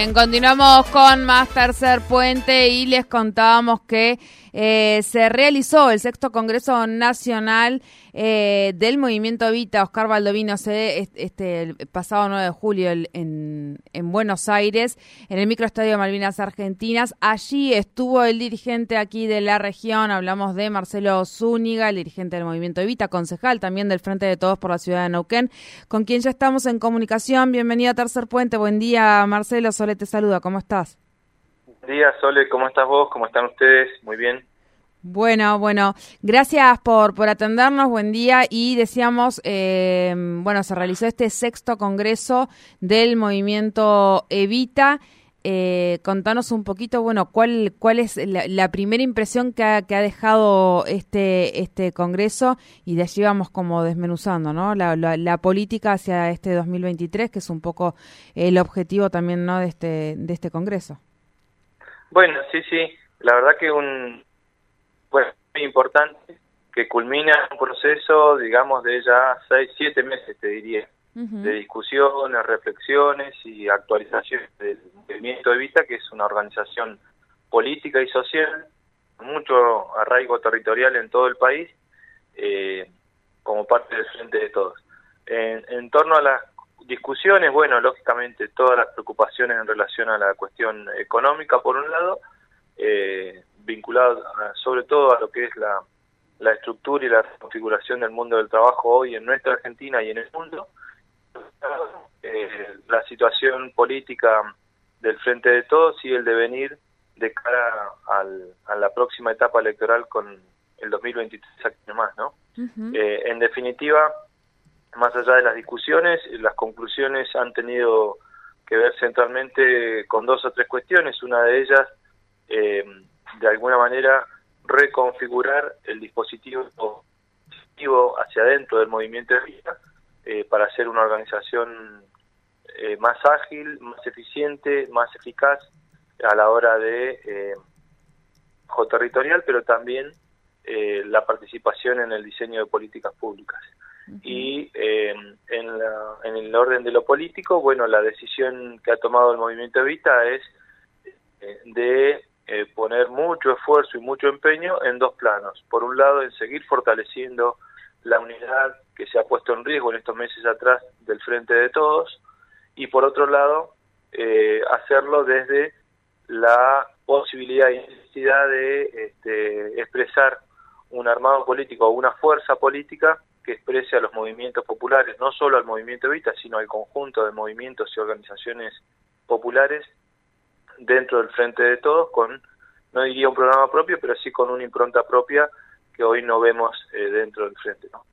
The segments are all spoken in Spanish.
Bien, continuamos con más Tercer Puente y les contábamos que eh, se realizó el sexto Congreso Nacional eh, del Movimiento Vita, Oscar Baldovino, se, este, el pasado 9 de julio en, en Buenos Aires, en el microestadio Malvinas Argentinas. Allí estuvo el dirigente aquí de la región, hablamos de Marcelo Zúñiga, el dirigente del Movimiento Evita, concejal también del Frente de Todos por la ciudad de Neuquén, con quien ya estamos en comunicación. Bienvenido a Tercer Puente. Buen día, Marcelo. Sole te saluda. ¿Cómo estás? Buen día, Sole. ¿Cómo estás vos? ¿Cómo están ustedes? Muy bien. Bueno, bueno, gracias por, por atendernos, buen día. Y decíamos, eh, bueno, se realizó este sexto congreso del movimiento Evita. Eh, contanos un poquito, bueno, cuál, cuál es la, primera impresión que ha, que ha, dejado este, este congreso y de allí vamos como desmenuzando, ¿no? La, la, política hacia este 2023, que es un poco el objetivo también, ¿no? De este, de este congreso. Bueno, sí, sí, la verdad que un, bueno, muy importante, que culmina un proceso, digamos, de ya seis, siete meses, te diría, de discusiones, reflexiones y actualizaciones del movimiento Evita, que es una organización política y social, mucho arraigo territorial en todo el país, eh, como parte del frente de todos. En, torno a las discusiones, bueno, lógicamente todas las preocupaciones en relación a la cuestión económica, por un lado, eh, vinculado sobre todo a lo que es la, la estructura y la configuración del mundo del trabajo hoy en nuestra Argentina y en el mundo, eh, la situación política del Frente de Todos y el devenir de cara al, a la próxima etapa electoral con el 2023 años más, ¿no? eh, en definitiva, más allá de las discusiones, las conclusiones han tenido que ver centralmente con dos o tres cuestiones. Una de ellas, eh, de alguna manera reconfigurar el dispositivo hacia adentro del movimiento de vida eh, para ser una organización eh, más ágil, más eficiente, más eficaz a la hora de eh, territorial, pero también eh, la participación en el diseño de políticas públicas. Y eh, en, la, en el orden de lo político, bueno, la decisión que ha tomado el movimiento Evita es de eh, poner mucho esfuerzo y mucho empeño en dos planos. Por un lado, en seguir fortaleciendo la unidad que se ha puesto en riesgo en estos meses atrás del frente de todos y por otro lado, eh, hacerlo desde la posibilidad y necesidad de este, expresar un armado político o una fuerza política que exprese a los movimientos populares, no solo al movimiento Evita, sino al conjunto de movimientos y organizaciones populares dentro del frente de todos con, no diría un programa propio, pero sí con una impronta propia que hoy no vemos eh, dentro del frente. ¿no?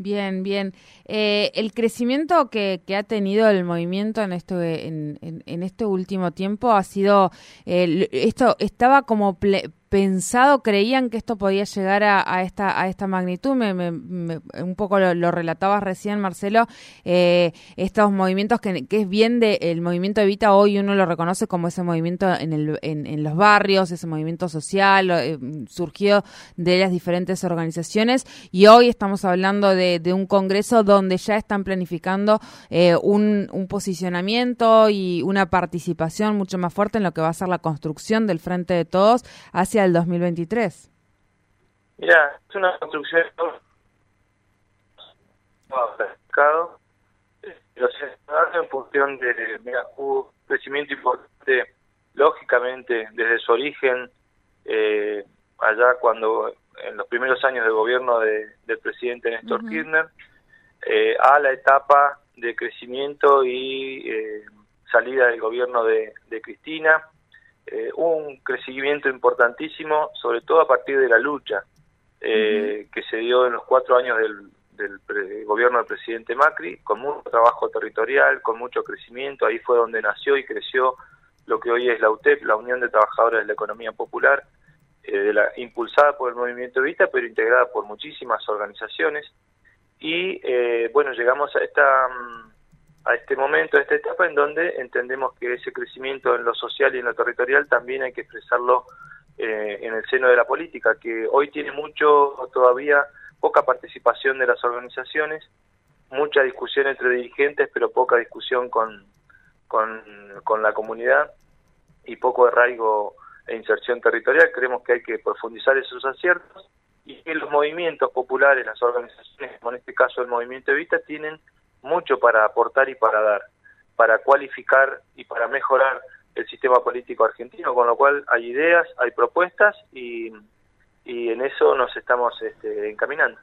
Bien, bien. Eh, el crecimiento que, que, ha tenido el movimiento en en, en, en este último tiempo ha sido, eh, esto estaba como ple, pensado, creían que esto podía llegar a, esta a esta magnitud. Me, me, me, un poco lo, relatabas recién, Marcelo, eh, estos movimientos que, es bien de el movimiento Evita hoy uno lo reconoce como ese movimiento en, el, en, los barrios, ese movimiento social, eh, surgió de las diferentes organizaciones y hoy estamos hablando de, de un congreso donde ya están planificando eh, un, un posicionamiento y una participación mucho más fuerte en lo que va a ser la construcción del Frente de Todos hacia el 2023? Mira, es una construcción mercado, pero se hace en función de mira, un crecimiento importante, lógicamente, desde su origen, eh, allá cuando en los primeros años de gobierno de, del presidente Néstor uh -huh. Kirchner, eh, a la etapa de crecimiento y eh, salida del gobierno de, de Cristina, eh, un crecimiento importantísimo, sobre todo a partir de la lucha eh, uh -huh. que se dio en los cuatro años del, del pre, gobierno del presidente Macri, con mucho trabajo territorial, con mucho crecimiento, ahí fue donde nació y creció lo que hoy es la UTEP, la Unión de Trabajadores de la Economía Popular, de la, impulsada por el movimiento Vita, pero integrada por muchísimas organizaciones. Y bueno, llegamos a esta mm, a este momento, a esta etapa en donde entendemos que ese crecimiento en lo social y en lo territorial también hay que expresarlo eh, en el seno de la política, que hoy tiene mucho, todavía poca participación de las organizaciones, mucha discusión entre dirigentes, pero poca discusión con, con, con la comunidad y poco arraigo e inserción territorial. Creemos que hay que profundizar esos aciertos y que los movimientos populares, las organizaciones, como en este caso el movimiento Evita, tienen mucho para aportar y para dar, para cualificar y para mejorar el sistema político argentino, con lo cual hay ideas, hay propuestas y, y en eso nos estamos este, encaminando.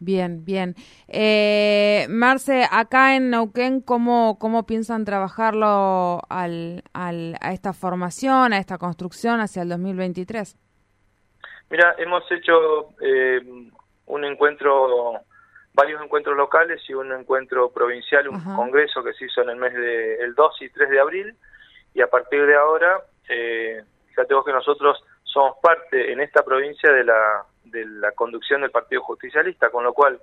Bien, bien. Eh, Marce, acá en Neuquén, ¿cómo, cómo piensan trabajarlo al, al, a esta formación, a esta construcción hacia el 2023? Mira, hemos hecho eh, un encuentro varios encuentros locales y un encuentro provincial, un congreso que se hizo en el mes de el 2 y 3 de abril. Y a partir de ahora, eh, fíjate vos que nosotros somos parte en esta provincia de la, de la conducción del Partido Justicialista, con lo cual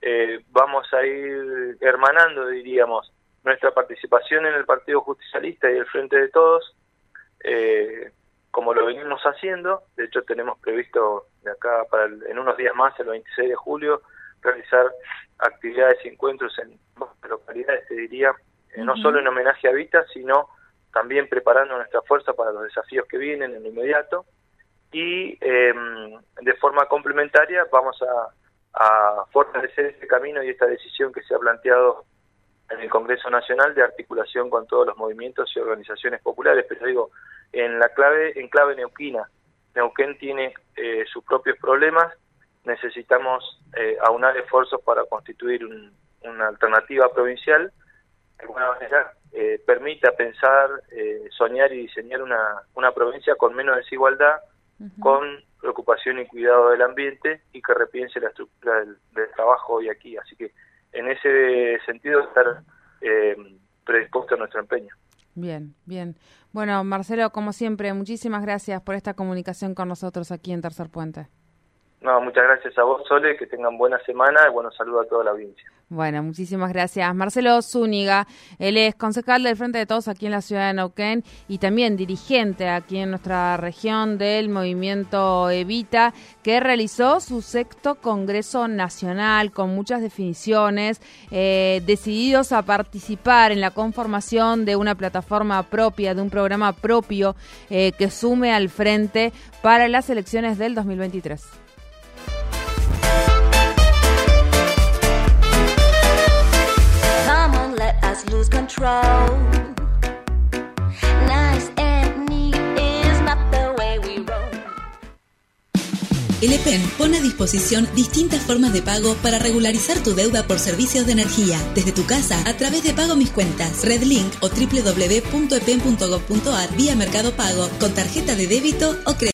eh, vamos a ir hermanando, diríamos, nuestra participación en el Partido Justicialista y el Frente de Todos, eh, como lo venimos haciendo, de hecho tenemos previsto de acá para en unos días más, el 26 de julio, realizar actividades y encuentros en localidades, te diría, eh, no solo en homenaje a Vita, sino también preparando nuestra fuerza para los desafíos que vienen en lo inmediato. Y em, de forma complementaria vamos a, fortalecer este camino y esta decisión que se ha planteado en el Congreso Nacional de articulación con todos los movimientos y organizaciones populares, pero digo, en la clave, en clave neuquina. Neuquén tiene eh, sus propios problemas, necesitamos eh, aunar esfuerzos para constituir una alternativa provincial, de alguna manera eh, permita pensar, eh, soñar y diseñar una, una provincia con menos desigualdad, con preocupación y cuidado del ambiente y que repiense la estructura del, trabajo hoy aquí. Así que en ese sentido estar eh, predispuesto a nuestro empeño. Bien, bien. Bueno, Marcelo, como siempre, muchísimas gracias por esta comunicación con nosotros aquí en Tercer Puente. No, muchas gracias a vos, Sole, que tengan buena semana y bueno, saludo a toda la audiencia. Bueno, muchísimas gracias. Marcelo Zúñiga, él es concejal del Frente de Todos aquí en la ciudad de Neuquén y también dirigente aquí en nuestra región del movimiento Evita, que realizó su sexto Congreso Nacional con muchas definiciones, eh, decididos a participar en la conformación de una plataforma propia, de un programa propio eh, que sume al frente para las elecciones del 2023. El EPEN pone a disposición distintas formas de pago para regularizar tu deuda por servicios de energía, desde tu casa a través de Pago Mis Cuentas, Redlink o www.epen.gov.ar vía Mercado Pago con tarjeta de débito o crédito.